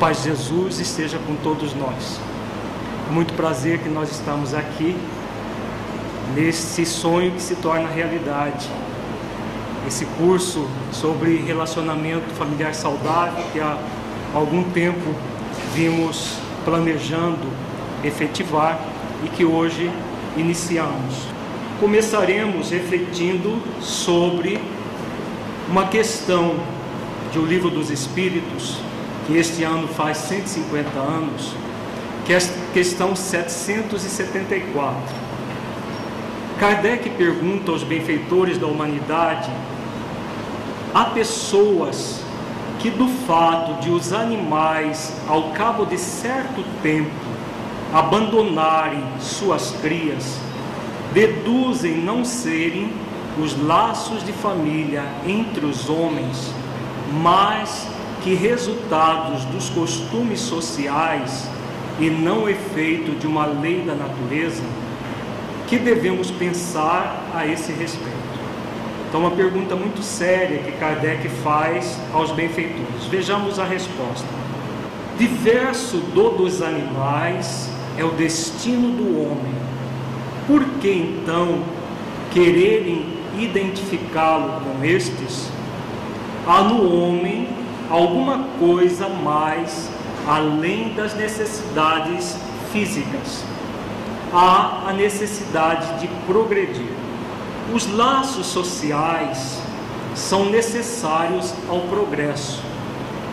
paz de Jesus esteja com todos nós. Muito prazer que nós estamos aqui nesse sonho que se torna realidade. Esse curso sobre relacionamento familiar saudável que há algum tempo vimos planejando efetivar e que hoje iniciamos. Começaremos refletindo sobre uma questão de O Livro dos Espíritos, que este ano faz 150 anos, questão 774. Kardec pergunta aos benfeitores da humanidade: há pessoas que, do fato de os animais, ao cabo de certo tempo, abandonarem suas crias, deduzem não serem os laços de família entre os homens, mas que resultados dos costumes sociais e não efeito de uma lei da natureza, que devemos pensar a esse respeito? Então, uma pergunta muito séria que Kardec faz aos benfeitores. Vejamos a resposta. Diverso do dos animais é o destino do homem. Por que então quererem identificá-lo com estes? Há no homem alguma coisa mais além das necessidades físicas. Há a necessidade de progredir. Os laços sociais são necessários ao progresso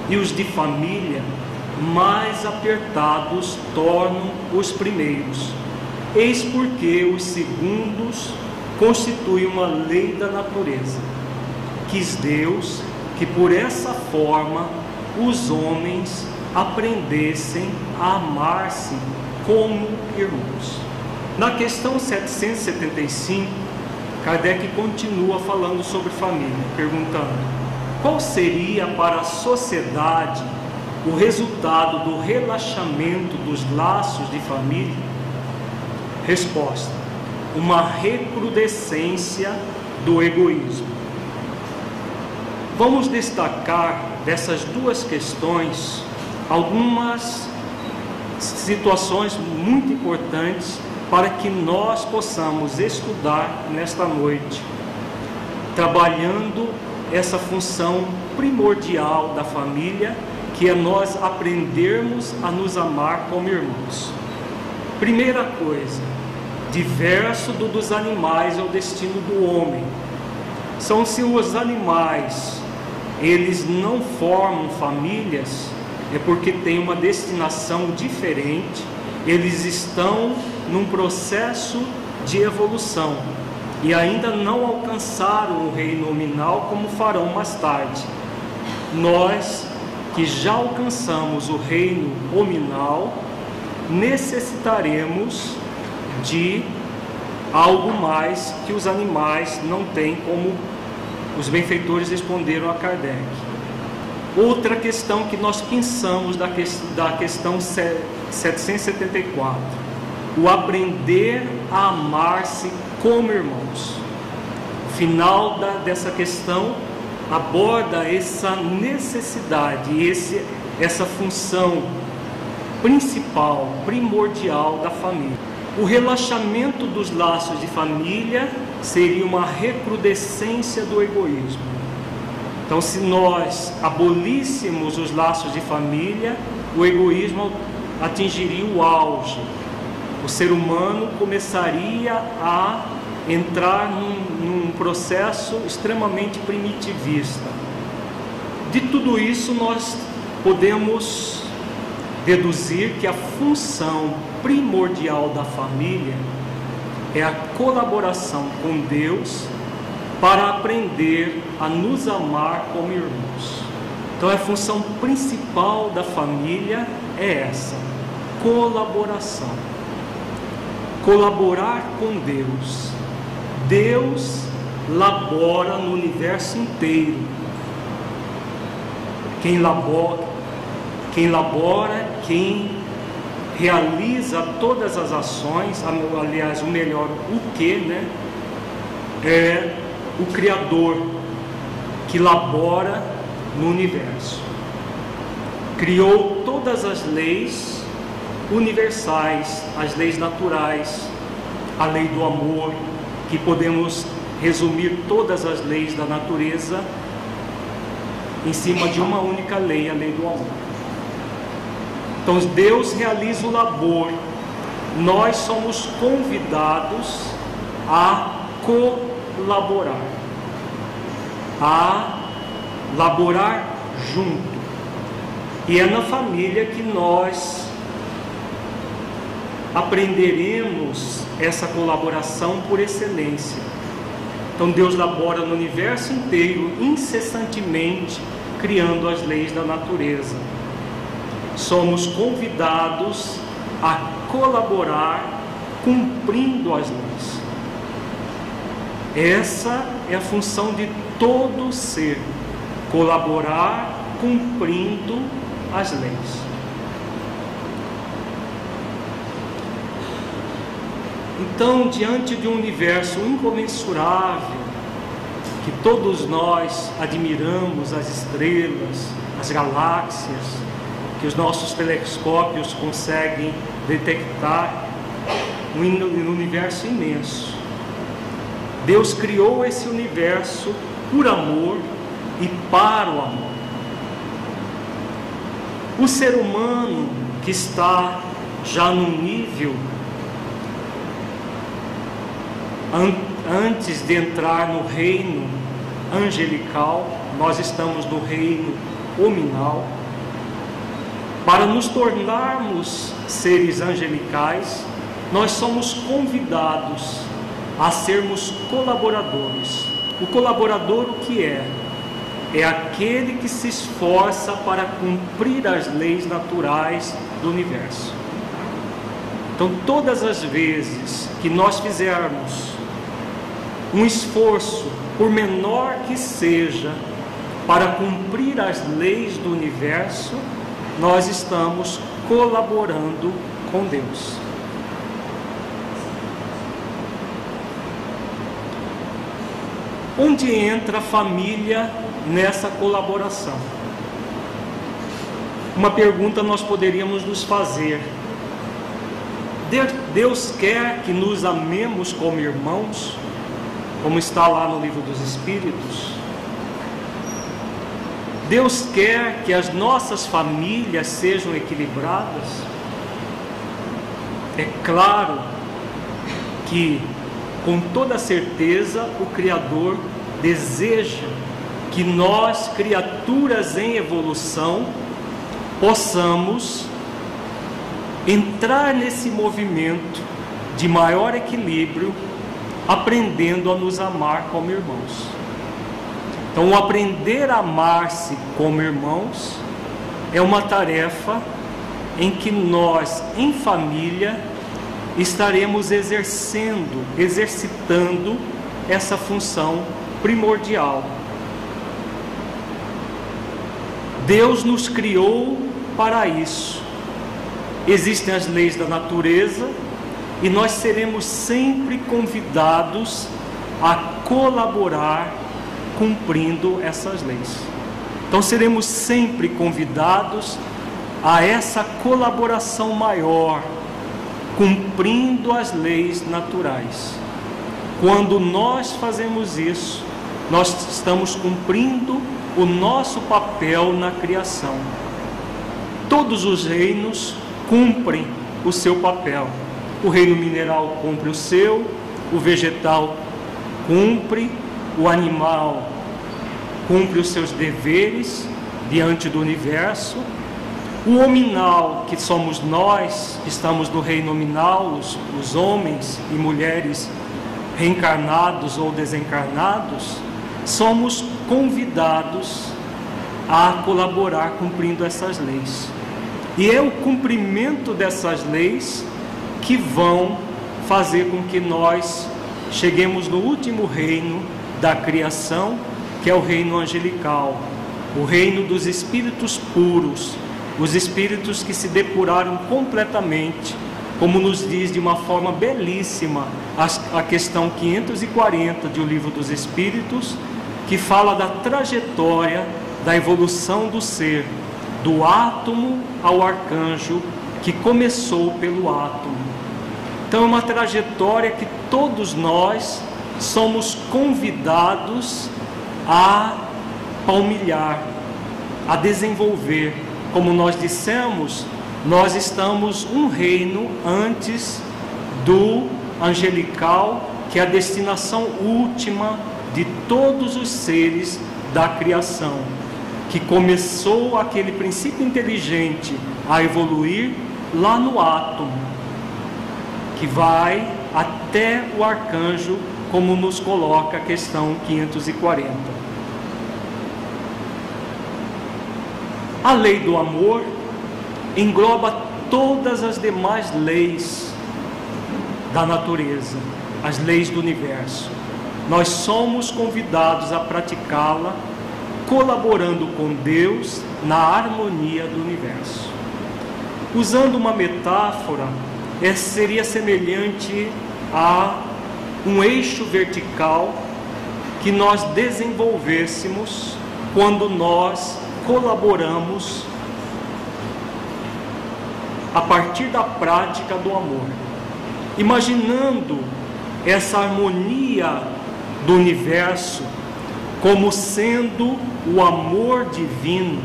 e os de família mais apertados tornam os primeiros. Eis porque os segundos constituem uma lei da natureza. Quis Deus que por essa forma os homens aprendessem a amar-se como irmãos. Na questão 775, Kardec continua falando sobre família, perguntando: qual seria para a sociedade o resultado do relaxamento dos laços de família? Resposta: uma recrudescência do egoísmo. Vamos destacar dessas duas questões algumas situações muito importantes para que nós possamos estudar nesta noite, trabalhando essa função primordial da família, que é nós aprendermos a nos amar como irmãos. Primeira coisa, diverso do dos animais é o destino do homem. São se os animais eles não formam famílias, é porque tem uma destinação diferente, eles estão num processo de evolução e ainda não alcançaram o reino nominal como farão mais tarde. Nós que já alcançamos o reino nominal, necessitaremos de algo mais que os animais não têm como os benfeitores responderam a Kardec. Outra questão que nós pensamos da, que, da questão 774, o aprender a amar-se como irmãos. Final da, dessa questão aborda essa necessidade, esse, essa função principal, primordial da família. O relaxamento dos laços de família seria uma recrudescência do egoísmo. Então, se nós abolíssemos os laços de família, o egoísmo atingiria o auge. O ser humano começaria a entrar num, num processo extremamente primitivista. De tudo isso, nós podemos deduzir que a função primordial da família é a colaboração com Deus para aprender a nos amar como irmãos. Então a função principal da família é essa: colaboração. Colaborar com Deus. Deus labora no universo inteiro. Quem labora, quem labora, quem realiza todas as ações, aliás, o melhor, o que, né? É o Criador que labora no universo. Criou todas as leis universais, as leis naturais, a lei do amor, que podemos resumir todas as leis da natureza em cima de uma única lei, a lei do amor. Então Deus realiza o labor, nós somos convidados a colaborar, a laborar junto. E é na família que nós aprenderemos essa colaboração por excelência. Então Deus labora no universo inteiro, incessantemente, criando as leis da natureza. Somos convidados a colaborar cumprindo as leis. Essa é a função de todo ser: colaborar cumprindo as leis. Então, diante de um universo incomensurável, que todos nós admiramos as estrelas, as galáxias, que os nossos telescópios conseguem detectar, um universo imenso. Deus criou esse universo por amor e para o amor. O ser humano que está já num nível antes de entrar no reino angelical, nós estamos no reino hominal. Para nos tornarmos seres angelicais, nós somos convidados a sermos colaboradores. O colaborador o que é? É aquele que se esforça para cumprir as leis naturais do universo. Então, todas as vezes que nós fizermos um esforço, por menor que seja, para cumprir as leis do universo, nós estamos colaborando com Deus. Onde entra a família nessa colaboração? Uma pergunta nós poderíamos nos fazer. Deus quer que nos amemos como irmãos? como está lá no livro dos Espíritos. Deus quer que as nossas famílias sejam equilibradas. É claro que, com toda certeza, o Criador deseja que nós, criaturas em evolução, possamos entrar nesse movimento de maior equilíbrio aprendendo a nos amar como irmãos. Então, aprender a amar-se como irmãos é uma tarefa em que nós, em família, estaremos exercendo, exercitando essa função primordial. Deus nos criou para isso. Existem as leis da natureza, e nós seremos sempre convidados a colaborar cumprindo essas leis. Então seremos sempre convidados a essa colaboração maior, cumprindo as leis naturais. Quando nós fazemos isso, nós estamos cumprindo o nosso papel na criação. Todos os reinos cumprem o seu papel. O reino mineral cumpre o seu, o vegetal cumpre, o animal cumpre os seus deveres diante do universo. O hominal, que somos nós, que estamos no reino nominal, os, os homens e mulheres reencarnados ou desencarnados, somos convidados a colaborar cumprindo essas leis. E é o cumprimento dessas leis que vão fazer com que nós cheguemos no último reino da criação, que é o reino angelical, o reino dos espíritos puros, os espíritos que se depuraram completamente, como nos diz de uma forma belíssima a questão 540 de O Livro dos Espíritos, que fala da trajetória da evolução do ser, do átomo ao arcanjo, que começou pelo átomo. Então, é uma trajetória que todos nós somos convidados a palmilhar, a desenvolver. Como nós dissemos, nós estamos um reino antes do angelical, que é a destinação última de todos os seres da criação, que começou aquele princípio inteligente a evoluir lá no átomo, que vai até o arcanjo, como nos coloca a questão 540. A lei do amor engloba todas as demais leis da natureza, as leis do universo nós somos convidados a praticá-la colaborando com Deus na harmonia do universo. Usando uma metáfora, seria semelhante a um eixo vertical que nós desenvolvêssemos quando nós colaboramos a partir da prática do amor. Imaginando essa harmonia do universo como sendo o amor divino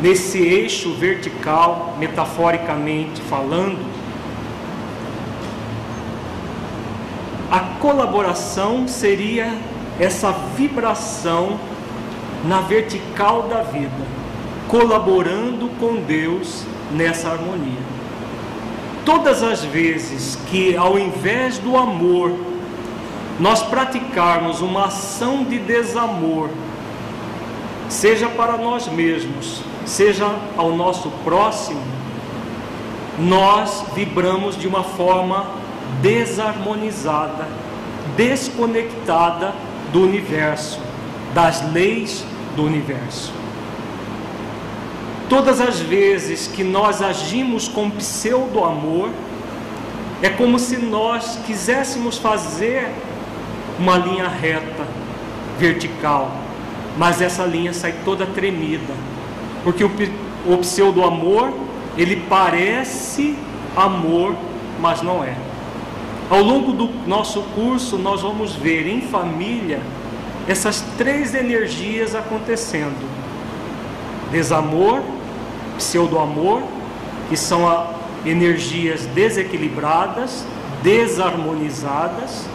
nesse eixo vertical, metaforicamente falando, a colaboração seria essa vibração na vertical da vida, colaborando com Deus nessa harmonia. Todas as vezes que, ao invés do amor, nós praticarmos uma ação de desamor, seja para nós mesmos, seja ao nosso próximo, nós vibramos de uma forma desarmonizada, desconectada do universo, das leis do universo. Todas as vezes que nós agimos com pseudo amor, é como se nós quiséssemos fazer uma linha reta, vertical, mas essa linha sai toda tremida, porque o, o pseudo amor ele parece amor, mas não é. Ao longo do nosso curso, nós vamos ver em família essas três energias acontecendo: desamor, pseudo-amor, que são a, energias desequilibradas, desarmonizadas,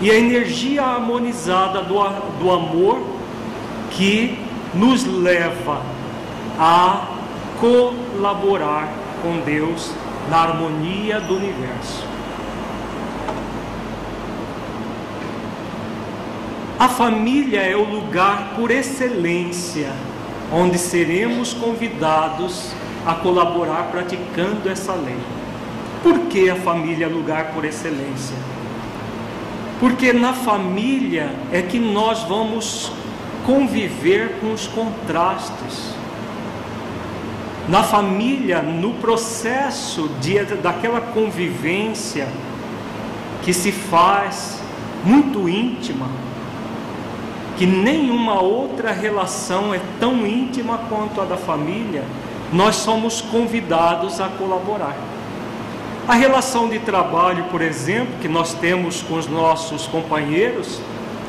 e a energia harmonizada do, do amor que nos leva a colaborar com Deus na harmonia do universo. A família é o lugar por excelência onde seremos convidados a colaborar praticando essa lei. Por que a família é lugar por excelência? Porque na família é que nós vamos conviver com os contrastes. Na família, no processo de, daquela convivência que se faz muito íntima, que nenhuma outra relação é tão íntima quanto a da família, nós somos convidados a colaborar. A relação de trabalho, por exemplo, que nós temos com os nossos companheiros,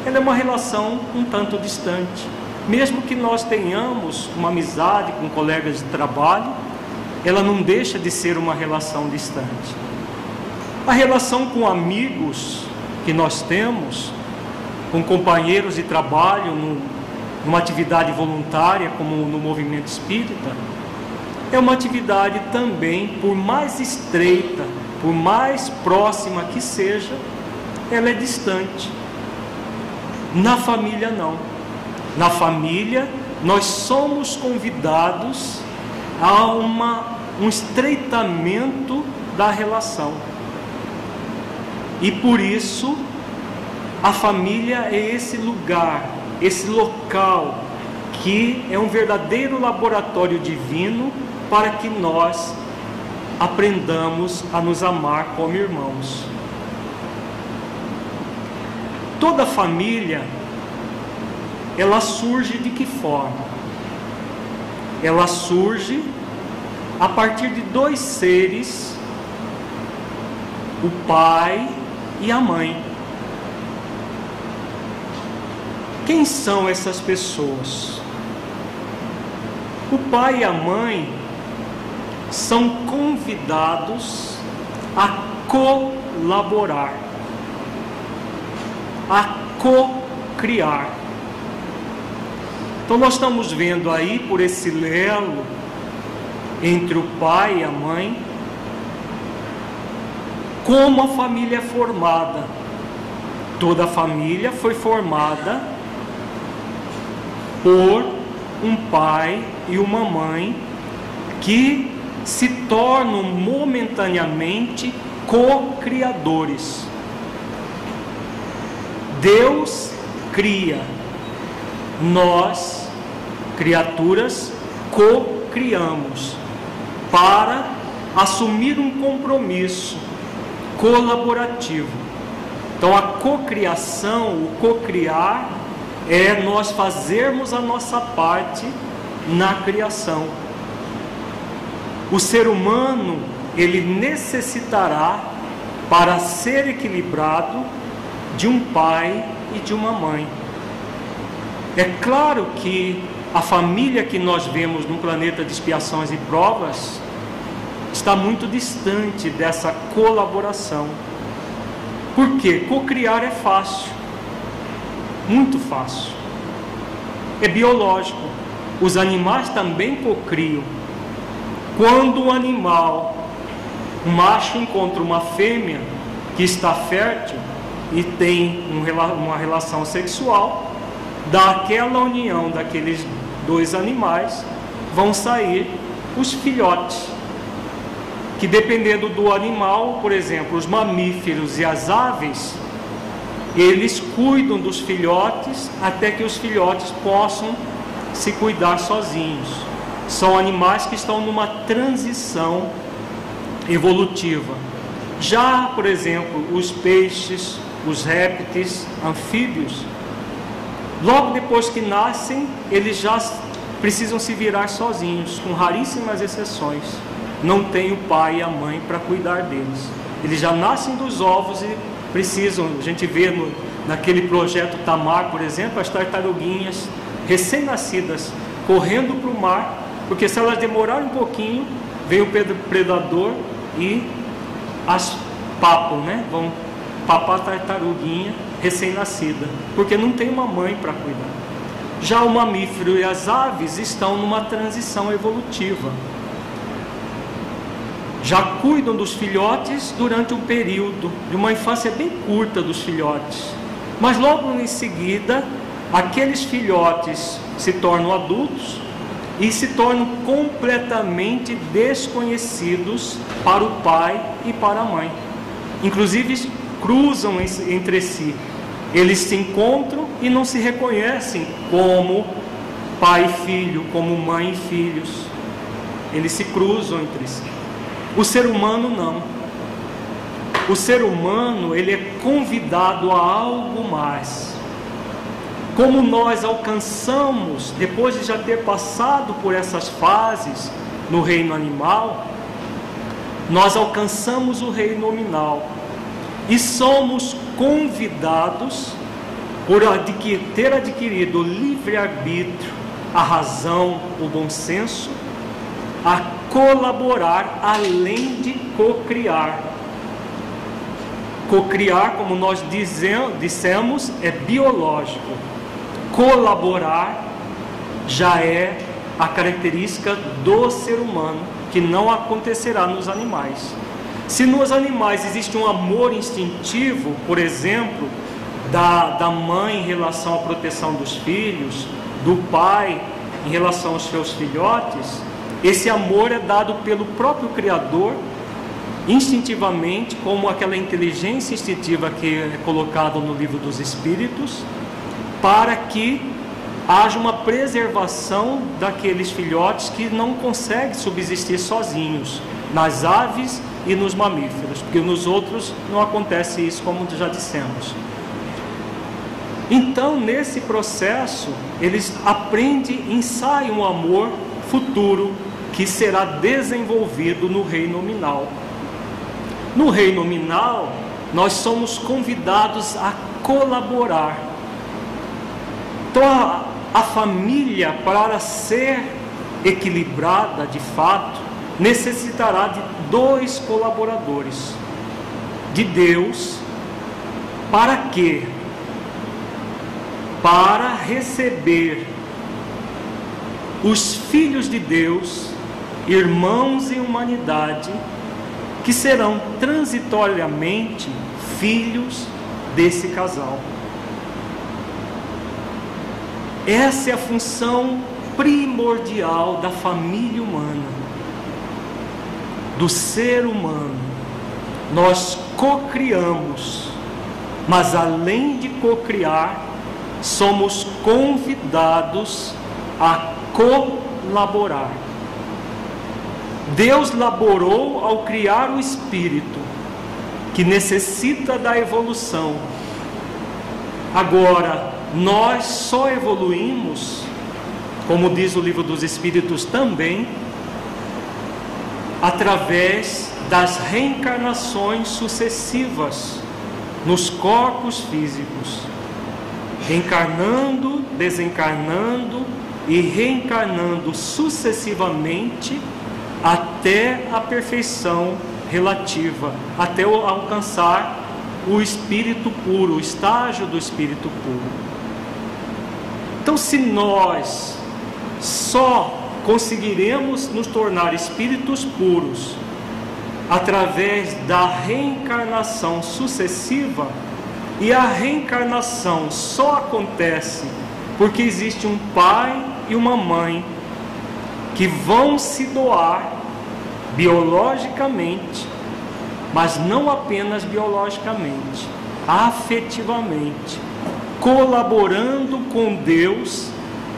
ela é uma relação um tanto distante. Mesmo que nós tenhamos uma amizade com colegas de trabalho, ela não deixa de ser uma relação distante. A relação com amigos que nós temos, com companheiros de trabalho, numa atividade voluntária, como no movimento espírita, é uma atividade também, por mais estreita, por mais próxima que seja, ela é distante. Na família, não. Na família, nós somos convidados a uma, um estreitamento da relação. E por isso, a família é esse lugar, esse local que é um verdadeiro laboratório divino para que nós aprendamos a nos amar como irmãos. Toda família ela surge de que forma? Ela surge a partir de dois seres, o pai e a mãe. Quem são essas pessoas? O pai e a mãe são convidados a colaborar, a co-criar. Então nós estamos vendo aí por esse lelo entre o pai e a mãe como a família é formada. Toda a família foi formada por um pai e uma mãe que se tornam momentaneamente co-criadores. Deus cria, nós, criaturas, co-criamos para assumir um compromisso colaborativo. Então, a cocriação, o cocriar, é nós fazermos a nossa parte na criação. O ser humano, ele necessitará, para ser equilibrado, de um pai e de uma mãe. É claro que a família que nós vemos no planeta de expiações e provas está muito distante dessa colaboração. Por quê? Cocriar é fácil, muito fácil. É biológico. Os animais também cocriam. Quando o animal, um macho encontra uma fêmea que está fértil e tem uma relação sexual, daquela união daqueles dois animais vão sair os filhotes que dependendo do animal, por exemplo, os mamíferos e as aves, eles cuidam dos filhotes até que os filhotes possam se cuidar sozinhos. São animais que estão numa transição evolutiva. Já, por exemplo, os peixes, os répteis, anfíbios, logo depois que nascem, eles já precisam se virar sozinhos, com raríssimas exceções não tem o pai e a mãe para cuidar deles. Eles já nascem dos ovos e precisam, a gente vê no, naquele projeto Tamar, por exemplo, as tartaruguinhas recém-nascidas correndo para o mar, porque se elas demorarem um pouquinho, vem o predador e as papam, né? Vão papar a tartaruguinha recém-nascida, porque não tem uma mãe para cuidar. Já o mamífero e as aves estão numa transição evolutiva já cuidam dos filhotes durante um período de uma infância bem curta dos filhotes. Mas logo em seguida, aqueles filhotes se tornam adultos e se tornam completamente desconhecidos para o pai e para a mãe. Inclusive cruzam entre si. Eles se encontram e não se reconhecem como pai e filho, como mãe e filhos. Eles se cruzam entre si. O ser humano não. O ser humano, ele é convidado a algo mais. Como nós alcançamos, depois de já ter passado por essas fases no reino animal, nós alcançamos o reino nominal e somos convidados por adquir, ter adquirido livre-arbítrio, a razão, o bom senso, a colaborar além de cocriar. Cocriar, como nós dissemos, é biológico. Colaborar já é a característica do ser humano, que não acontecerá nos animais. Se nos animais existe um amor instintivo, por exemplo, da, da mãe em relação à proteção dos filhos, do pai em relação aos seus filhotes, esse amor é dado pelo próprio Criador instintivamente, como aquela inteligência instintiva que é colocada no livro dos Espíritos, para que haja uma preservação daqueles filhotes que não conseguem subsistir sozinhos, nas aves e nos mamíferos, porque nos outros não acontece isso, como já dissemos. Então, nesse processo, eles aprendem, ensaiam o amor futuro que será desenvolvido no reino nominal. No reino nominal, nós somos convidados a colaborar. Então, a, a família, para ser equilibrada de fato, necessitará de dois colaboradores: de Deus, para quê? Para receber os filhos de Deus, irmãos em humanidade, que serão transitoriamente filhos desse casal. Essa é a função primordial da família humana, do ser humano. Nós cocriamos, mas além de cocriar, somos convidados a colaborar. Deus laborou ao criar o espírito que necessita da evolução. Agora, nós só evoluímos, como diz o livro dos Espíritos também, através das reencarnações sucessivas nos corpos físicos, reencarnando, desencarnando e reencarnando sucessivamente até a perfeição relativa, até alcançar o espírito puro, o estágio do espírito puro. Então, se nós só conseguiremos nos tornar espíritos puros através da reencarnação sucessiva, e a reencarnação só acontece porque existe um pai e uma mãe que vão se doar biologicamente, mas não apenas biologicamente, afetivamente colaborando com Deus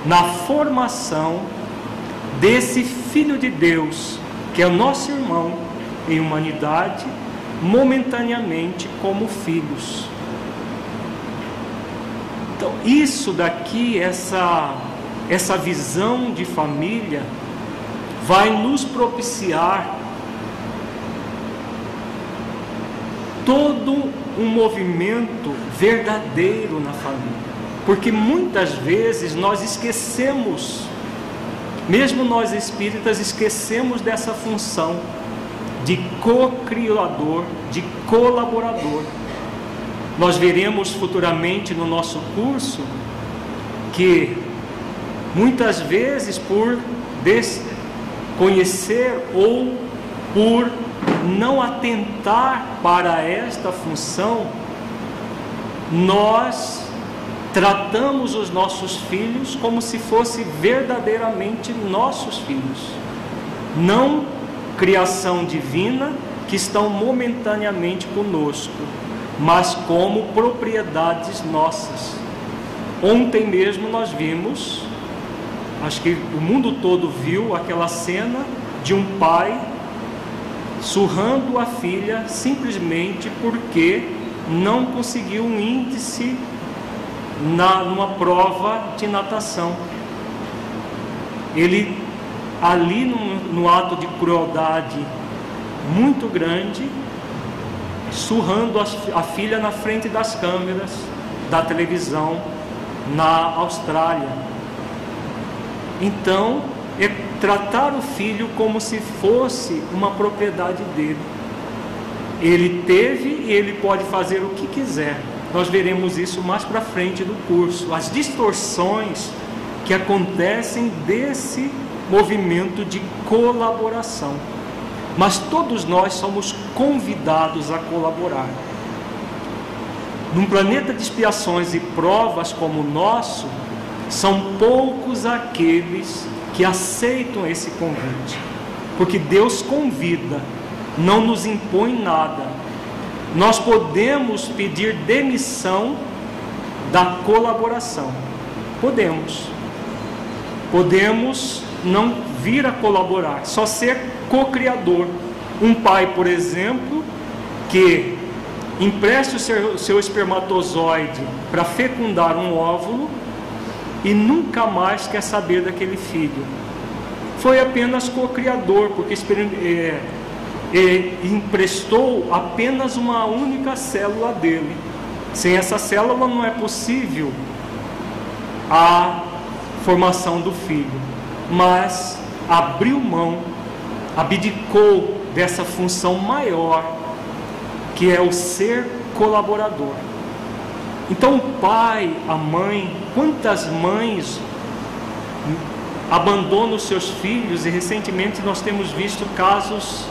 na formação desse Filho de Deus, que é o nosso irmão em humanidade, momentaneamente como filhos. Então, isso daqui, essa, essa visão de família, vai nos propiciar todo um movimento verdadeiro na família. Porque muitas vezes nós esquecemos, mesmo nós espíritas, esquecemos dessa função de co-criador, de colaborador. Nós veremos futuramente no nosso curso que muitas vezes por desconhecer ou por não atentar para esta função, nós tratamos os nossos filhos como se fossem verdadeiramente nossos filhos, não criação divina que estão momentaneamente conosco, mas como propriedades nossas. Ontem mesmo nós vimos, acho que o mundo todo viu aquela cena de um pai surrando a filha simplesmente porque não conseguiu um índice na, numa prova de natação. Ele, ali no, no ato de crueldade muito grande, surrando a, a filha na frente das câmeras, da televisão na Austrália. Então, é tratar o filho como se fosse uma propriedade dele. Ele teve e ele pode fazer o que quiser. Nós veremos isso mais para frente do curso. As distorções que acontecem desse movimento de colaboração. Mas todos nós somos convidados a colaborar. Num planeta de expiações e provas como o nosso, são poucos aqueles que aceitam esse convite. Porque Deus convida, não nos impõe nada. Nós podemos pedir demissão da colaboração. Podemos. Podemos não vir a colaborar, só ser co-criador. Um pai, por exemplo, que empreste o seu, seu espermatozoide para fecundar um óvulo e nunca mais quer saber daquele filho. Foi apenas co-criador, porque é, é, emprestou apenas uma única célula dele. Sem essa célula não é possível a formação do filho. Mas abriu mão, abdicou dessa função maior que é o ser colaborador. Então, o pai, a mãe, quantas mães abandonam seus filhos e recentemente nós temos visto casos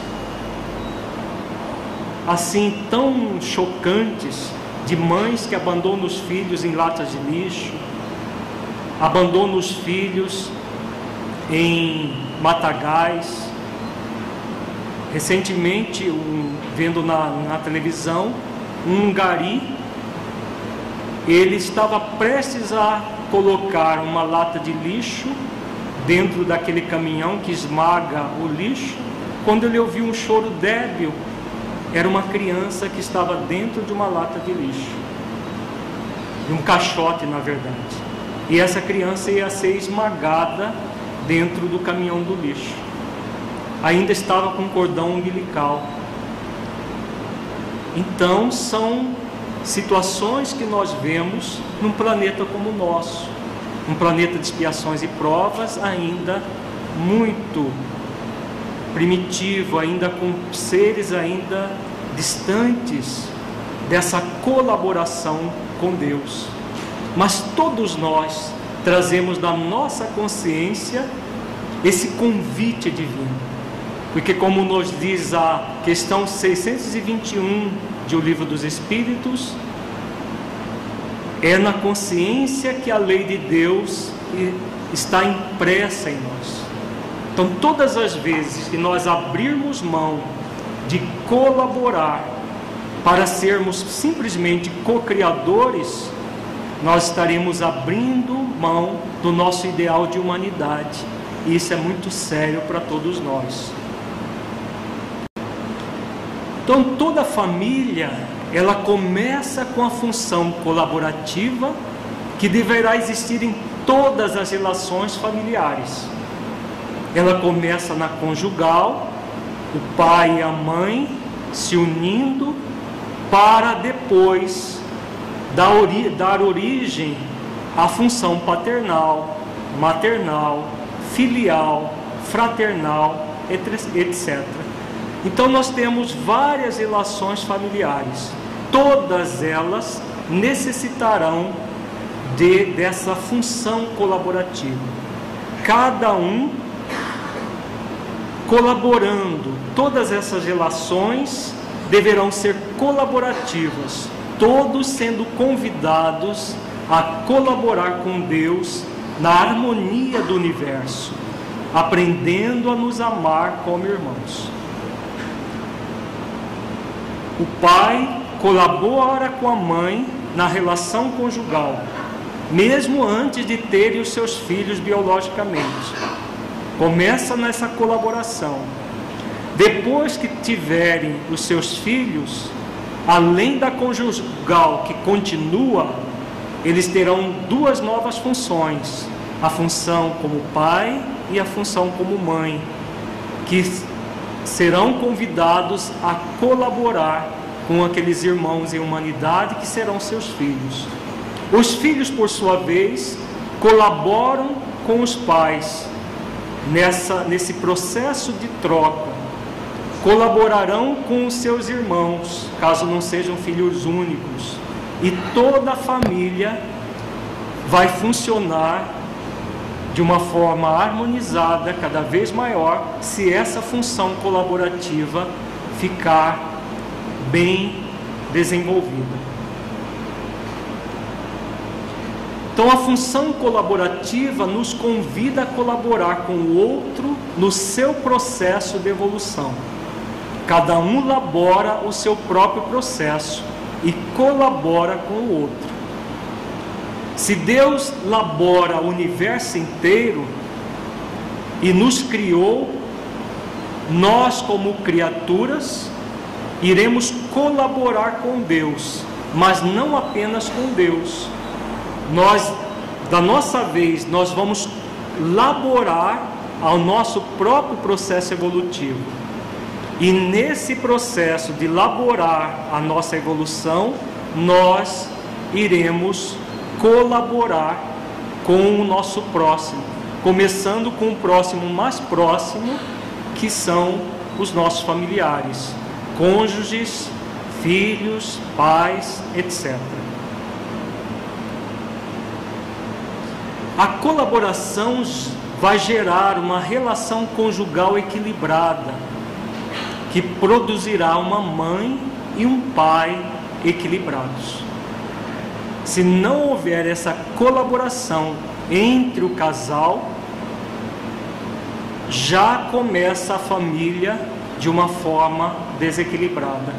assim tão chocantes de mães que abandonam os filhos em latas de lixo, abandonam os filhos em matagais, Recentemente, um, vendo na, na televisão, um gari, ele estava prestes a colocar uma lata de lixo dentro daquele caminhão que esmaga o lixo, quando ele ouviu um choro débil, era uma criança que estava dentro de uma lata de lixo, de um caixote, na verdade. E essa criança ia ser esmagada dentro do caminhão do lixo ainda estava com cordão umbilical. Então, são situações que nós vemos num planeta como o nosso, um planeta de expiações e provas ainda muito primitivo, ainda com seres ainda distantes dessa colaboração com Deus. Mas todos nós trazemos na nossa consciência esse convite divino. Porque, como nos diz a questão 621 de O Livro dos Espíritos, é na consciência que a lei de Deus está impressa em nós. Então, todas as vezes que nós abrirmos mão de colaborar para sermos simplesmente co-criadores, nós estaremos abrindo mão do nosso ideal de humanidade. E isso é muito sério para todos nós. Então toda família, ela começa com a função colaborativa que deverá existir em todas as relações familiares. Ela começa na conjugal, o pai e a mãe se unindo para depois dar, dar origem à função paternal, maternal, filial, fraternal, etc. Então nós temos várias relações familiares. Todas elas necessitarão de dessa função colaborativa. Cada um colaborando. Todas essas relações deverão ser colaborativas, todos sendo convidados a colaborar com Deus na harmonia do universo, aprendendo a nos amar como irmãos. O pai colabora com a mãe na relação conjugal, mesmo antes de terem os seus filhos biologicamente. Começa nessa colaboração. Depois que tiverem os seus filhos, além da conjugal que continua, eles terão duas novas funções: a função como pai e a função como mãe, que serão convidados a colaborar com aqueles irmãos em humanidade que serão seus filhos. Os filhos, por sua vez, colaboram com os pais nessa, nesse processo de troca. Colaborarão com os seus irmãos, caso não sejam filhos únicos. E toda a família vai funcionar de uma forma harmonizada, cada vez maior, se essa função colaborativa ficar bem desenvolvida. Então, a função colaborativa nos convida a colaborar com o outro no seu processo de evolução. Cada um labora o seu próprio processo e colabora com o outro. Se Deus labora o universo inteiro e nos criou, nós, como criaturas, iremos colaborar com Deus, mas não apenas com Deus. Nós, da nossa vez, nós vamos laborar ao nosso próprio processo evolutivo. E nesse processo de laborar a nossa evolução, nós iremos colaborar com o nosso próximo, começando com o próximo mais próximo, que são os nossos familiares, cônjuges, filhos, pais, etc. A colaboração vai gerar uma relação conjugal equilibrada, que produzirá uma mãe e um pai equilibrados. Se não houver essa colaboração entre o casal, já começa a família de uma forma desequilibrada.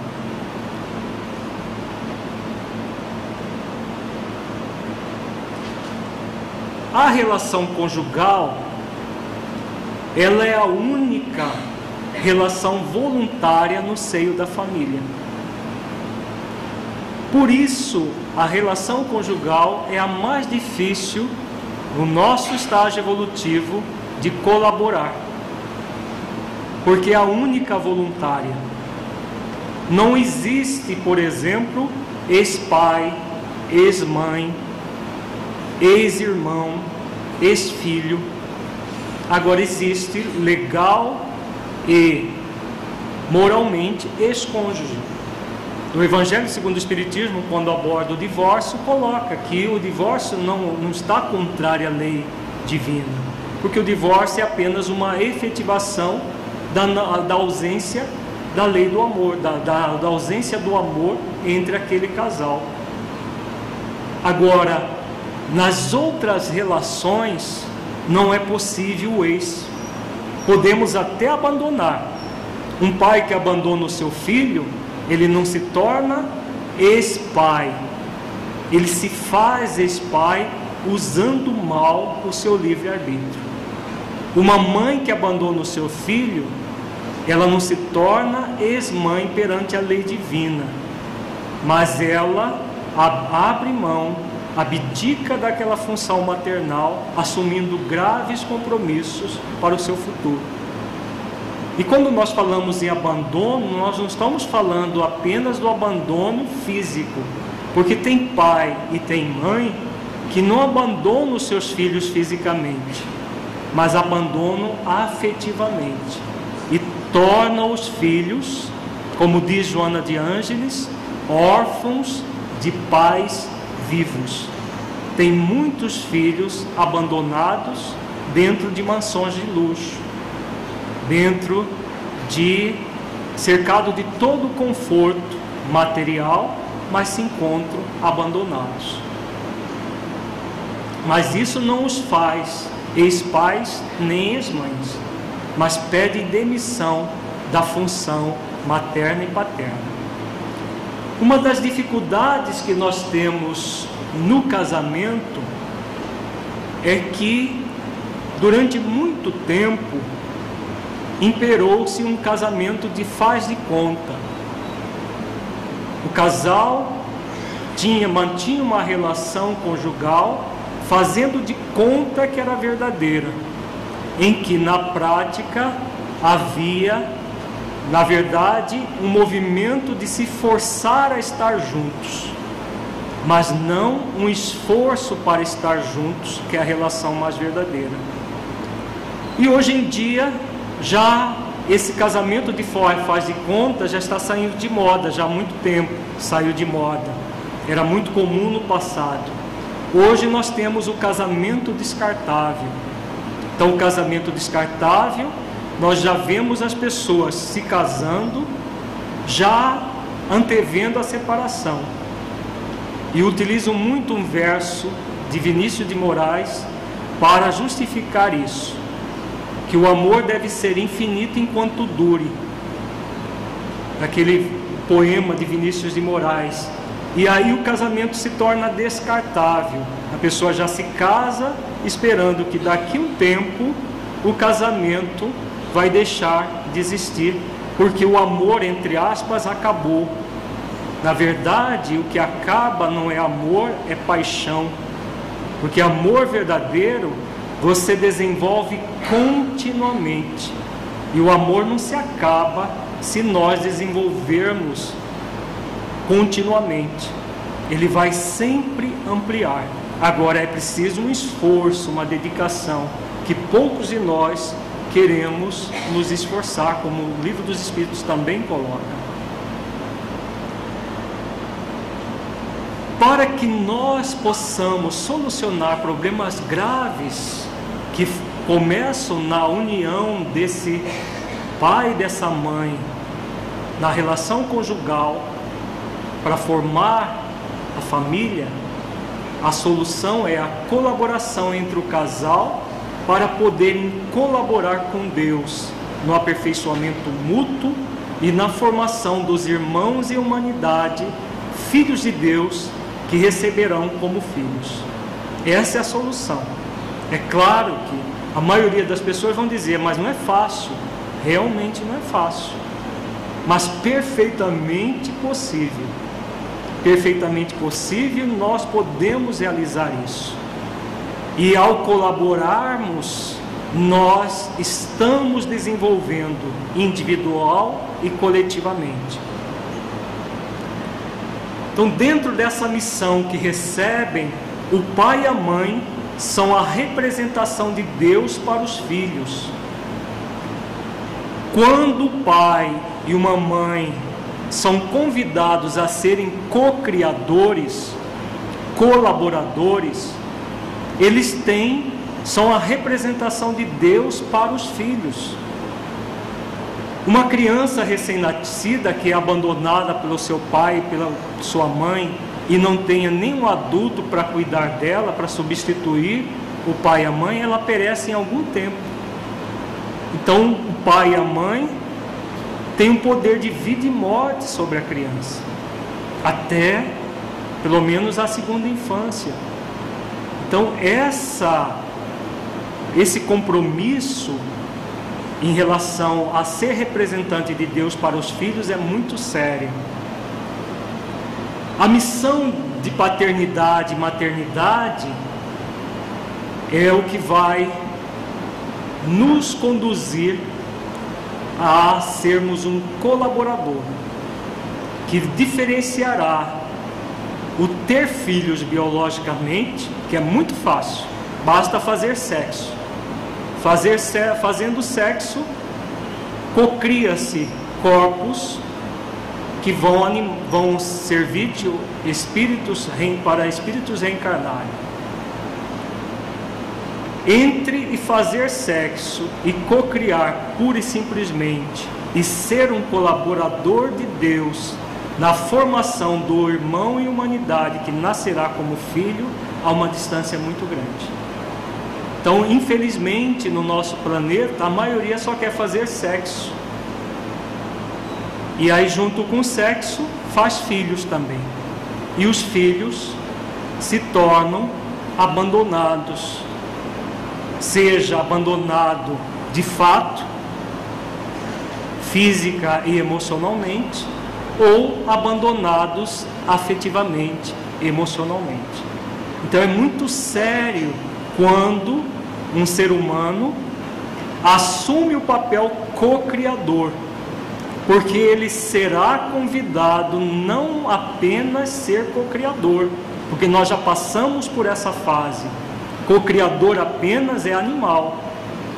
A relação conjugal, ela é a única relação voluntária no seio da família. Por isso, a relação conjugal é a mais difícil no nosso estágio evolutivo de colaborar, porque é a única voluntária. Não existe, por exemplo, ex-pai, ex-mãe, ex-irmão, ex-filho. Agora existe legal e moralmente ex-cônjuge. No Evangelho segundo o Espiritismo, quando aborda o divórcio, coloca que o divórcio não, não está contrário à lei divina, porque o divórcio é apenas uma efetivação da, da ausência da lei do amor, da, da, da ausência do amor entre aquele casal. Agora, nas outras relações, não é possível o ex. Podemos até abandonar. Um pai que abandona o seu filho ele não se torna ex-pai, ele se faz ex-pai usando mal o seu livre-arbítrio. Uma mãe que abandona o seu filho, ela não se torna ex-mãe perante a lei divina, mas ela abre mão, abdica daquela função maternal, assumindo graves compromissos para o seu futuro. E quando nós falamos em abandono, nós não estamos falando apenas do abandono físico, porque tem pai e tem mãe que não abandonam os seus filhos fisicamente, mas abandonam afetivamente e tornam os filhos, como diz Joana de Ângeles, órfãos de pais vivos. Tem muitos filhos abandonados dentro de mansões de luxo dentro de cercado de todo conforto material, mas se encontram abandonados. Mas isso não os faz ex-pais nem ex-mães, mas pede demissão da função materna e paterna. Uma das dificuldades que nós temos no casamento é que durante muito tempo imperou-se um casamento de faz de conta. O casal tinha mantinha uma relação conjugal fazendo de conta que era verdadeira, em que na prática havia, na verdade, um movimento de se forçar a estar juntos. mas não um esforço para estar juntos, que é a relação mais verdadeira. E hoje em dia, já esse casamento de faz de conta já está saindo de moda, já há muito tempo saiu de moda. Era muito comum no passado. Hoje nós temos o casamento descartável. Então, o casamento descartável, nós já vemos as pessoas se casando, já antevendo a separação. E utilizam muito um verso de Vinícius de Moraes para justificar isso. Que o amor deve ser infinito enquanto dure. Aquele poema de Vinícius de Moraes. E aí o casamento se torna descartável. A pessoa já se casa esperando que daqui um tempo o casamento vai deixar de existir, porque o amor, entre aspas, acabou. Na verdade, o que acaba não é amor, é paixão. Porque amor verdadeiro você desenvolve continuamente. E o amor não se acaba se nós desenvolvermos continuamente. Ele vai sempre ampliar. Agora é preciso um esforço, uma dedicação, que poucos de nós queremos nos esforçar, como o livro dos Espíritos também coloca. Para que nós possamos solucionar problemas graves que começam na união desse pai e dessa mãe, na relação conjugal, para formar a família, a solução é a colaboração entre o casal para poderem colaborar com Deus no aperfeiçoamento mútuo e na formação dos irmãos e humanidade, filhos de Deus, que receberão como filhos. Essa é a solução. É claro que a maioria das pessoas vão dizer, mas não é fácil. Realmente não é fácil. Mas perfeitamente possível perfeitamente possível, nós podemos realizar isso. E ao colaborarmos, nós estamos desenvolvendo individual e coletivamente. Então, dentro dessa missão que recebem, o pai e a mãe são a representação de Deus para os filhos. Quando o pai e uma mãe são convidados a serem co-criadores, colaboradores, eles têm, são a representação de Deus para os filhos. Uma criança recém-nascida que é abandonada pelo seu pai, pela sua mãe, e não tenha nenhum adulto para cuidar dela, para substituir o pai e a mãe, ela perece em algum tempo. Então, o pai e a mãe tem um poder de vida e morte sobre a criança, até pelo menos a segunda infância. Então, essa esse compromisso em relação a ser representante de Deus para os filhos é muito sério. A missão de paternidade e maternidade é o que vai nos conduzir a sermos um colaborador que diferenciará o ter filhos biologicamente, que é muito fácil, basta fazer sexo. Fazer, fazendo sexo, cocria-se corpos que vão, vão servir de espíritos para espíritos reencarnarem entre e fazer sexo e cocriar pura e simplesmente e ser um colaborador de Deus na formação do irmão e humanidade que nascerá como filho a uma distância muito grande. Então, infelizmente, no nosso planeta, a maioria só quer fazer sexo. E aí, junto com o sexo, faz filhos também. E os filhos se tornam abandonados, seja abandonado de fato, física e emocionalmente, ou abandonados afetivamente, emocionalmente. Então é muito sério quando um ser humano assume o papel co-criador, porque ele será convidado não apenas ser co-criador, porque nós já passamos por essa fase. Co-criador apenas é animal,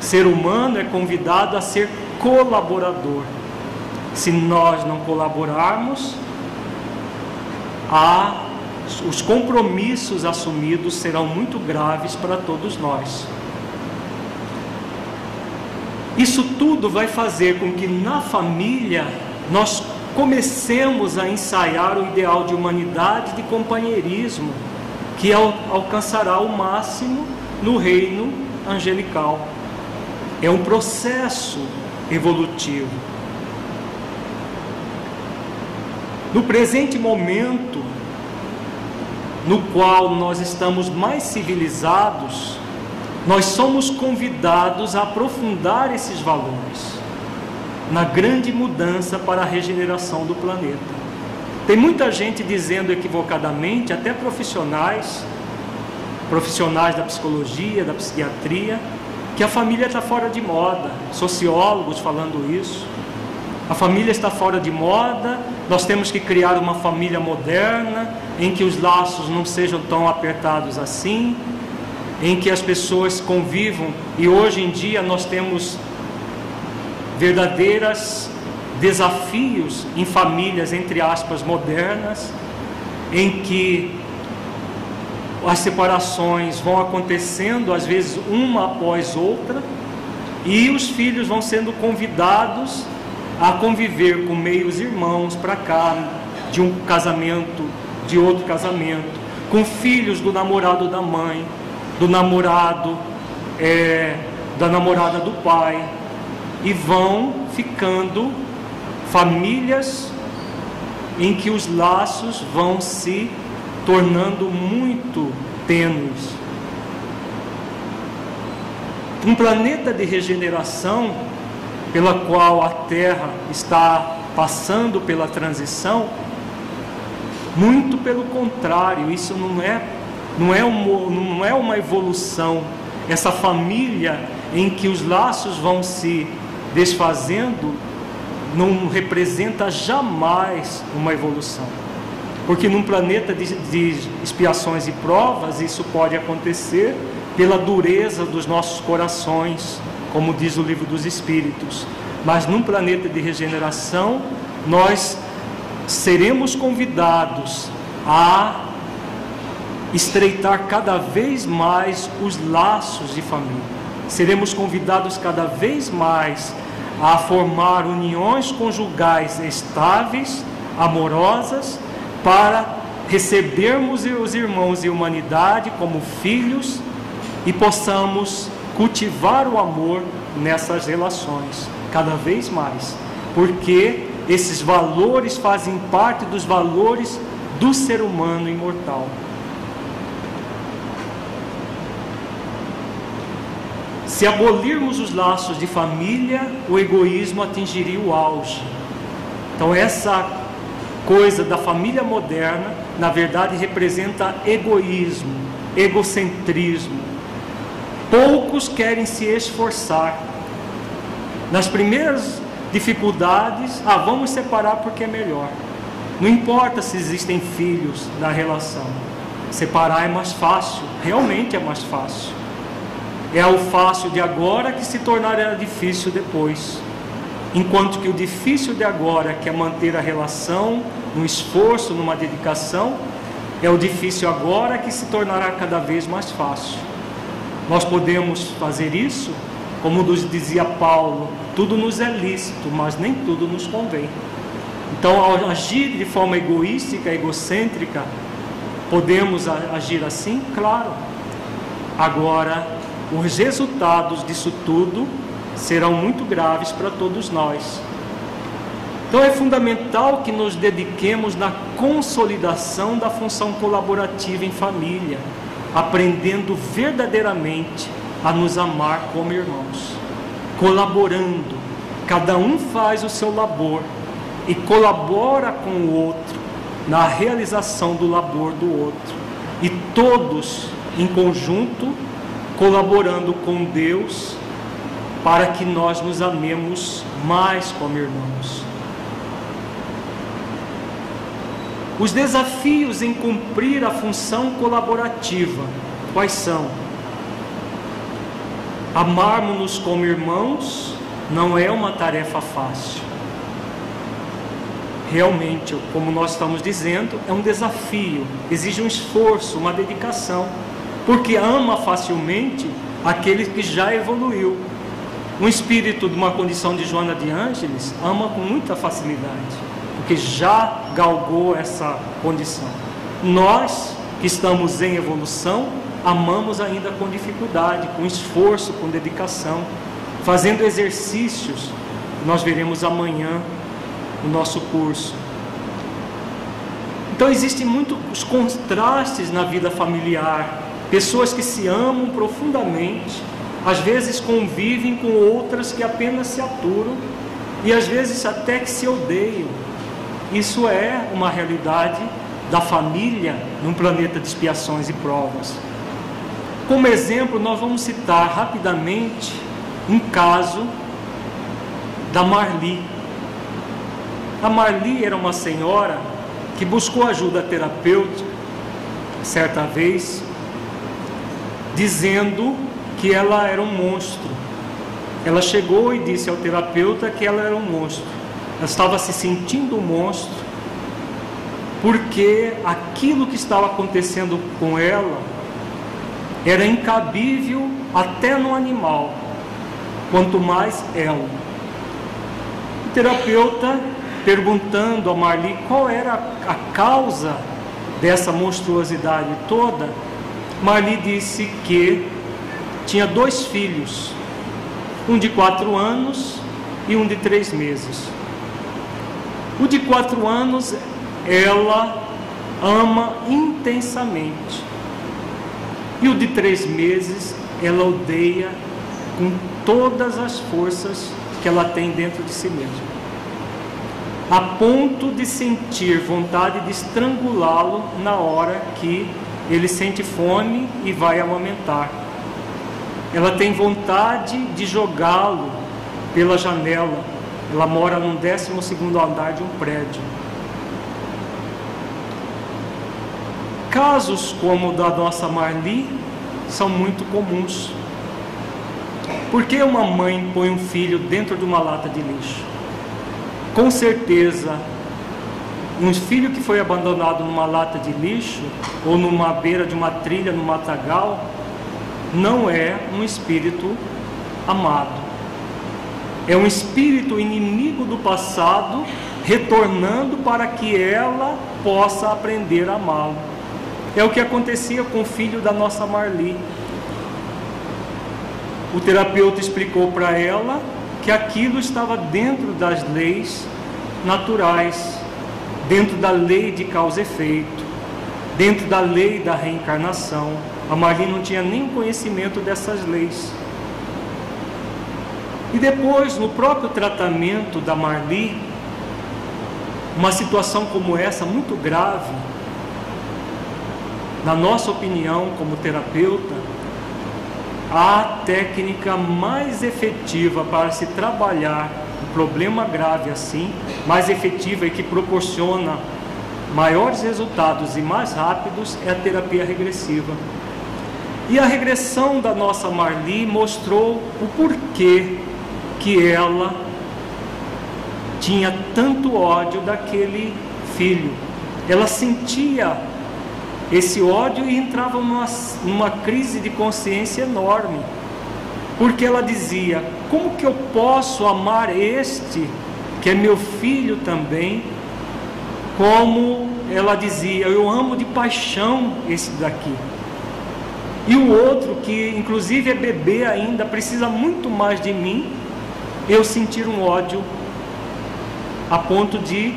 ser humano é convidado a ser colaborador. Se nós não colaborarmos, há, os compromissos assumidos serão muito graves para todos nós. Isso tudo vai fazer com que na família nós comecemos a ensaiar o ideal de humanidade, de companheirismo, que alcançará o máximo no reino angelical. É um processo evolutivo. No presente momento, no qual nós estamos mais civilizados, nós somos convidados a aprofundar esses valores na grande mudança para a regeneração do planeta. Tem muita gente dizendo equivocadamente, até profissionais, profissionais da psicologia, da psiquiatria, que a família está fora de moda, sociólogos falando isso. A família está fora de moda, nós temos que criar uma família moderna, em que os laços não sejam tão apertados assim, em que as pessoas convivam, e hoje em dia nós temos verdadeiras desafios em famílias, entre aspas, modernas, em que as separações vão acontecendo, às vezes uma após outra, e os filhos vão sendo convidados a conviver com meios irmãos para cá, de um casamento, de outro casamento, com filhos do namorado da mãe, do namorado, é, da namorada do pai, e vão ficando famílias em que os laços vão se tornando muito tênues. Um planeta de regeneração, pela qual a Terra está passando pela transição, muito pelo contrário, isso não é, não é, uma, não é uma evolução. Essa família em que os laços vão se desfazendo não representa jamais uma evolução. Porque num planeta de, de, expiações e provas, isso pode acontecer pela dureza dos nossos corações, como diz o livro dos Espíritos. Mas num planeta de regeneração, nós seremos convidados a estreitar cada vez mais os laços de família. Seremos convidados cada vez mais a formar uniões conjugais estáveis, amorosas, para recebermos os irmãos e humanidade como filhos e possamos cultivar o amor nessas relações cada vez mais, porque esses valores fazem parte dos valores do ser humano imortal. Se abolirmos os laços de família, o egoísmo atingiria o auge. Então, essa coisa da família moderna, na verdade, representa egoísmo, egocentrismo. Poucos querem se esforçar. Nas primeiras dificuldades, ah, vamos separar porque é melhor. Não importa se existem filhos na relação. Separar é mais fácil, realmente é mais fácil. É o fácil de agora que se tornará difícil depois. Enquanto que o difícil de agora, que é manter a relação, um esforço, numa dedicação, é o difícil agora que se tornará cada vez mais fácil. Nós podemos fazer isso, como nos dizia Paulo, tudo nos é lícito, mas nem tudo nos convém. Então, ao agir de forma egoística, egocêntrica, podemos agir assim? Claro. Agora, os resultados disso tudo serão muito graves para todos nós. Então é fundamental que nos dediquemos na consolidação da função colaborativa em família, aprendendo verdadeiramente a nos amar como irmãos, colaborando. Cada um faz o seu labor e colabora com o outro na realização do labor do outro. E todos em conjunto colaborando com Deus para que nós nos amemos mais como irmãos. Os desafios em cumprir a função colaborativa, quais são? Amarmos-nos como irmãos não é uma tarefa fácil. Realmente, como nós estamos dizendo, é um desafio, exige um esforço, uma dedicação, porque ama facilmente aquele que já evoluiu. Um espírito de uma condição de Joana de Ângeles ama com muita facilidade porque já galgou essa condição. Nós que estamos em evolução, amamos ainda com dificuldade, com esforço, com dedicação, fazendo exercícios. Nós veremos amanhã o nosso curso. Então existem muitos contrastes na vida familiar. Pessoas que se amam profundamente, às vezes convivem com outras que apenas se aturam e às vezes até que se odeiam. Isso é uma realidade da família num planeta de expiações e provas. Como exemplo, nós vamos citar rapidamente um caso da Marli. A Marli era uma senhora que buscou ajuda terapêutica certa vez, dizendo que ela era um monstro. Ela chegou e disse ao terapeuta que ela era um monstro. Ela estava se sentindo um monstro, porque aquilo que estava acontecendo com ela era incabível até no animal, quanto mais ela. O terapeuta perguntando a Marli qual era a causa dessa monstruosidade toda, Marli disse que tinha dois filhos, um de quatro anos e um de três meses. O de quatro anos, ela ama intensamente. E o de três meses, ela odeia com todas as forças que ela tem dentro de si mesma. A ponto de sentir vontade de estrangulá-lo na hora que ele sente fome e vai amamentar. Ela tem vontade de jogá-lo pela janela ela mora no 12 andar de um prédio. Casos como o da nossa Marli são muito comuns. Por que uma mãe põe um filho dentro de uma lata de lixo? Com certeza, um filho que foi abandonado numa lata de lixo ou numa beira de uma trilha no matagal não é um espírito amado. É um espírito inimigo do passado retornando para que ela possa aprender a amá-lo. É o que acontecia com o filho da nossa Marli. O terapeuta explicou para ela que aquilo estava dentro das leis naturais, dentro da lei de causa e efeito, dentro da lei da reencarnação. A Marli não tinha nem conhecimento dessas leis. E depois, no próprio tratamento da Marli, uma situação como essa, muito grave, na nossa opinião, como terapeuta, a técnica mais efetiva para se trabalhar problema grave assim, mais efetiva e que proporciona maiores resultados e mais rápidos é a terapia regressiva. E a regressão da nossa Marli mostrou o porquê que ela tinha tanto ódio daquele filho. Ela sentia esse ódio e entrava numa, numa crise de consciência enorme. Porque ela dizia: como que eu posso amar este, que é meu filho também, como ela dizia: eu amo de paixão esse daqui. E o outro, que inclusive é bebê ainda, precisa muito mais de mim, eu sentir um ódio a ponto de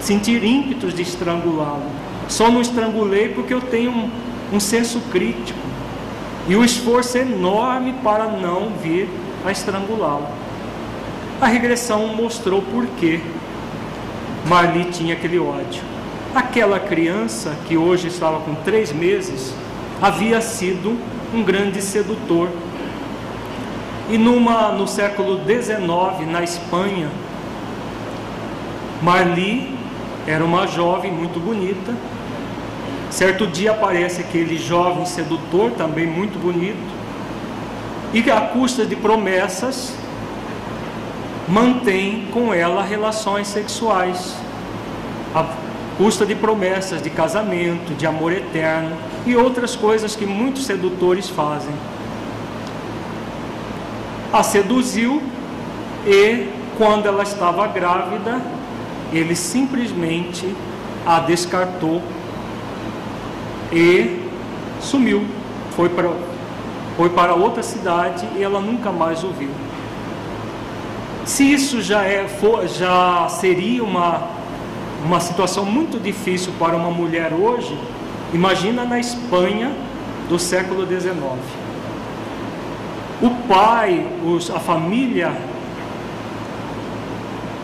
sentir ímpetos de estrangulá-lo. Só não estrangulei porque eu tenho um, um senso crítico e o esforço é enorme para não vir a estrangulá-lo. A regressão mostrou por que Marli tinha aquele ódio. Aquela criança que hoje estava com três meses havia sido um grande sedutor e numa, no século XIX, na Espanha, Marli era uma jovem muito bonita. Certo dia aparece aquele jovem sedutor, também muito bonito, e à custa de promessas, mantém com ela relações sexuais, à custa de promessas de casamento, de amor eterno e outras coisas que muitos sedutores fazem. A seduziu e, quando ela estava grávida, ele simplesmente a descartou e sumiu. Foi para, foi para outra cidade e ela nunca mais ouviu. Se isso já, é, for, já seria uma, uma situação muito difícil para uma mulher hoje, imagina na Espanha do século XIX. O pai, os, a família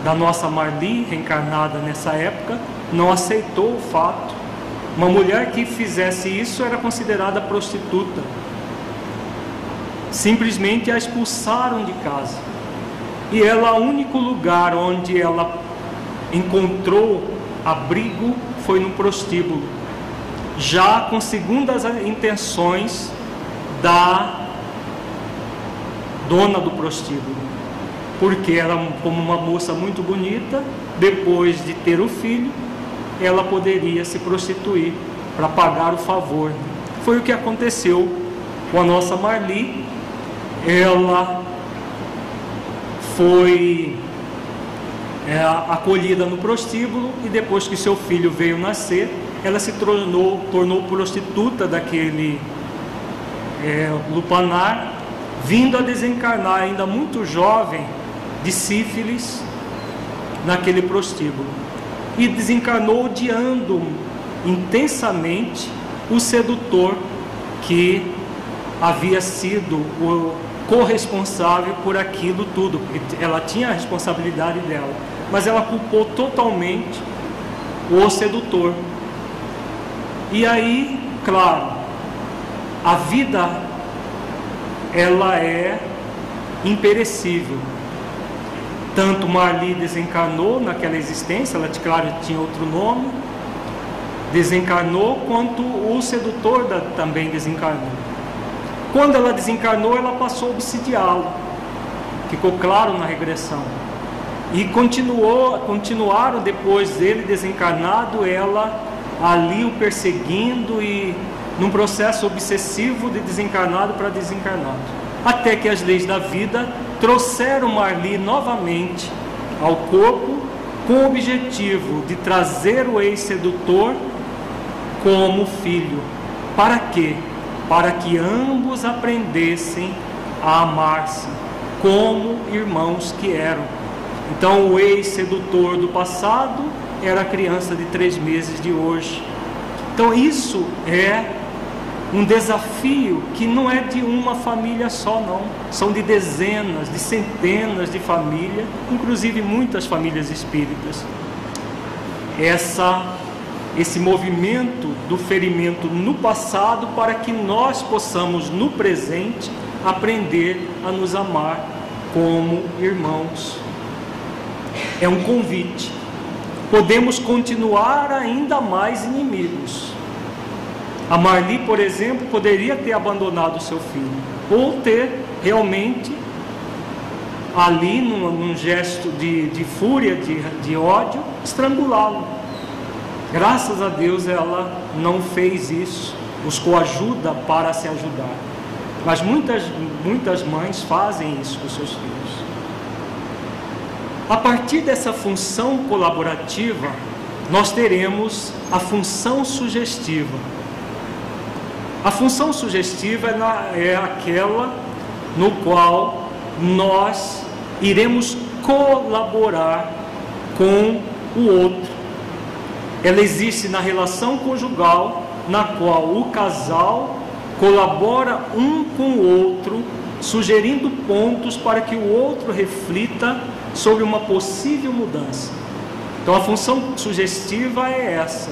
da nossa Marli, reencarnada nessa época, não aceitou o fato. Uma mulher que fizesse isso era considerada prostituta. Simplesmente a expulsaram de casa. E ela, o único lugar onde ela encontrou abrigo foi no prostíbulo, já com segundas intenções da dona do prostíbulo, porque ela, como uma moça muito bonita, depois de ter o filho, ela poderia se prostituir para pagar o favor. Foi o que aconteceu com a nossa Marli. Ela foi é, acolhida no prostíbulo e depois que seu filho veio nascer, ela se tornou, tornou prostituta daquele é, lupanar, vindo a desencarnar ainda muito jovem de sífilis naquele prostíbulo. E desencarnou odiando intensamente o sedutor que havia sido o corresponsável por aquilo tudo, porque ela tinha a responsabilidade dela, mas ela culpou totalmente o sedutor. E aí, claro, a vida ela é imperecível. Tanto Marli desencarnou naquela existência, ela claro tinha outro nome, desencarnou, quanto o sedutor da, também desencarnou. Quando ela desencarnou, ela passou a obsidiá-lo. Ficou claro na regressão. E continuou, continuaram depois dele desencarnado, ela ali o perseguindo e num processo obsessivo de desencarnado para desencarnado. Até que as leis da vida trouxeram Marli novamente ao corpo com o objetivo de trazer o ex-sedutor como filho. Para quê? Para que ambos aprendessem a amar-se como irmãos que eram. Então, o ex-sedutor do passado era a criança de três meses de hoje. Então, isso é um desafio que não é de uma família só, não. São de dezenas, de centenas de famílias, inclusive muitas famílias espíritas. Essa esse movimento do ferimento no passado para que nós possamos no presente aprender a nos amar como irmãos. É um convite. Podemos continuar ainda mais inimigos. A Marli, por exemplo, poderia ter abandonado seu filho, ou ter realmente, ali, num, num gesto de, de fúria, de, de ódio, estrangulá-lo. Graças a Deus ela não fez isso, buscou ajuda para se ajudar. Mas muitas, muitas mães fazem isso com seus filhos. A partir dessa função colaborativa, nós teremos a função sugestiva. A função sugestiva é, é aquela no qual nós iremos colaborar com o outro ela existe na relação conjugal, na qual o casal colabora um com o outro, sugerindo pontos para que o outro reflita sobre uma possível mudança. Então a função sugestiva é essa,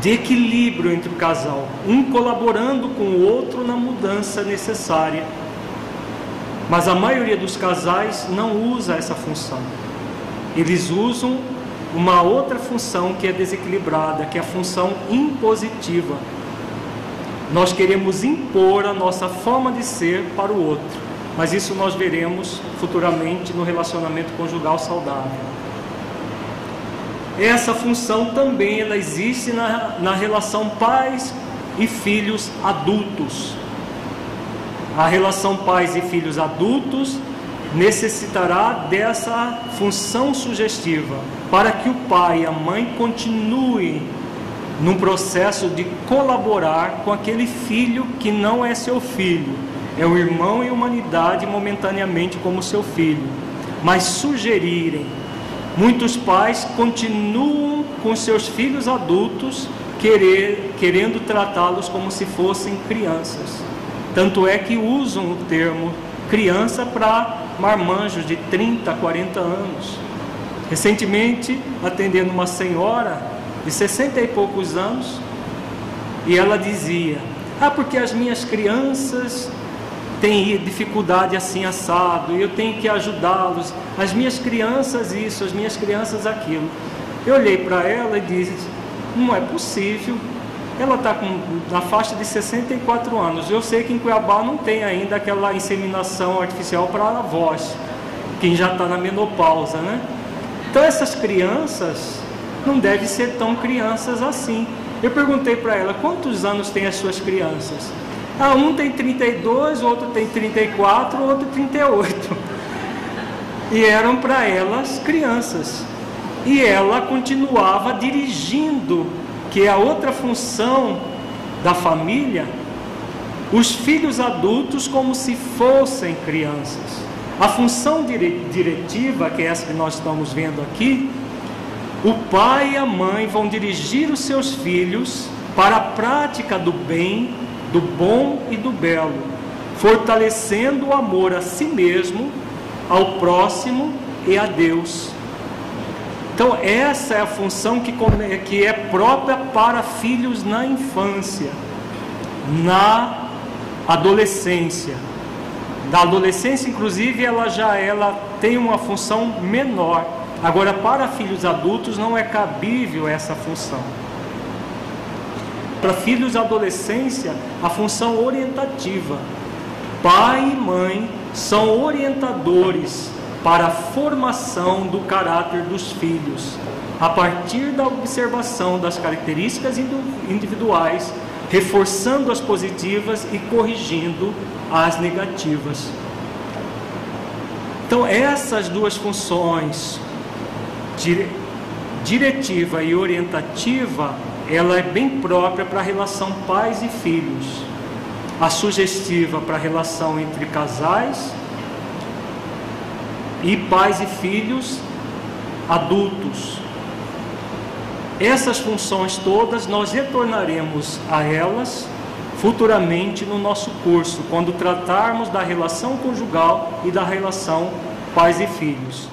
de equilíbrio entre o casal, um colaborando com o outro na mudança necessária. Mas a maioria dos casais não usa essa função. Eles usam uma outra função que é desequilibrada, que é a função impositiva. Nós queremos impor a nossa forma de ser para o outro, mas isso nós veremos futuramente no relacionamento conjugal saudável. Essa função também ela existe na, na relação pais e filhos adultos. A relação pais e filhos adultos necessitará dessa função sugestiva para que o pai e a mãe continuem num processo de colaborar com aquele filho que não é seu filho, é o irmão em humanidade momentaneamente como seu filho, mas sugerirem. Muitos pais continuam com seus filhos adultos querer, querendo tratá-los como se fossem crianças. Tanto é que usam o termo criança para marmanjos de 30, 40 anos. Recentemente, atendendo uma senhora de 60 e poucos anos, e ela dizia: Ah, porque as minhas crianças têm dificuldade assim assado, e eu tenho que ajudá-los. As minhas crianças isso, as minhas crianças aquilo. Eu olhei para ela e disse: Não é possível ela está na faixa de 64 anos. Eu sei que em Cuiabá não tem ainda aquela inseminação artificial para avós, quem já está na menopausa, né? Então essas crianças não devem ser tão crianças assim. Eu perguntei para ela, quantos anos tem as suas crianças? Ah, um tem 32, o outro tem 34, o outro 38. E eram para elas crianças. E ela continuava dirigindo que é a outra função da família, os filhos adultos como se fossem crianças. A função diretiva, que é essa que nós estamos vendo aqui, o pai e a mãe vão dirigir os seus filhos para a prática do bem, do bom e do belo, fortalecendo o amor a si mesmo, ao próximo e a Deus. Então, essa é a função que, que é própria para filhos na infância, na adolescência. Da adolescência, inclusive, ela já ela tem uma função menor. Agora, para filhos adultos, não é cabível essa função. Para filhos da adolescência, a função orientativa. Pai e mãe são orientadores para a formação do caráter dos filhos, a partir da observação das características individuais, reforçando as positivas e corrigindo as negativas. Então, essas duas funções, diretiva e orientativa, ela é bem própria para a relação pais e filhos. A sugestiva para a relação entre casais e pais e filhos adultos. Essas funções todas nós retornaremos a elas futuramente no nosso curso, quando tratarmos da relação conjugal e da relação pais e filhos.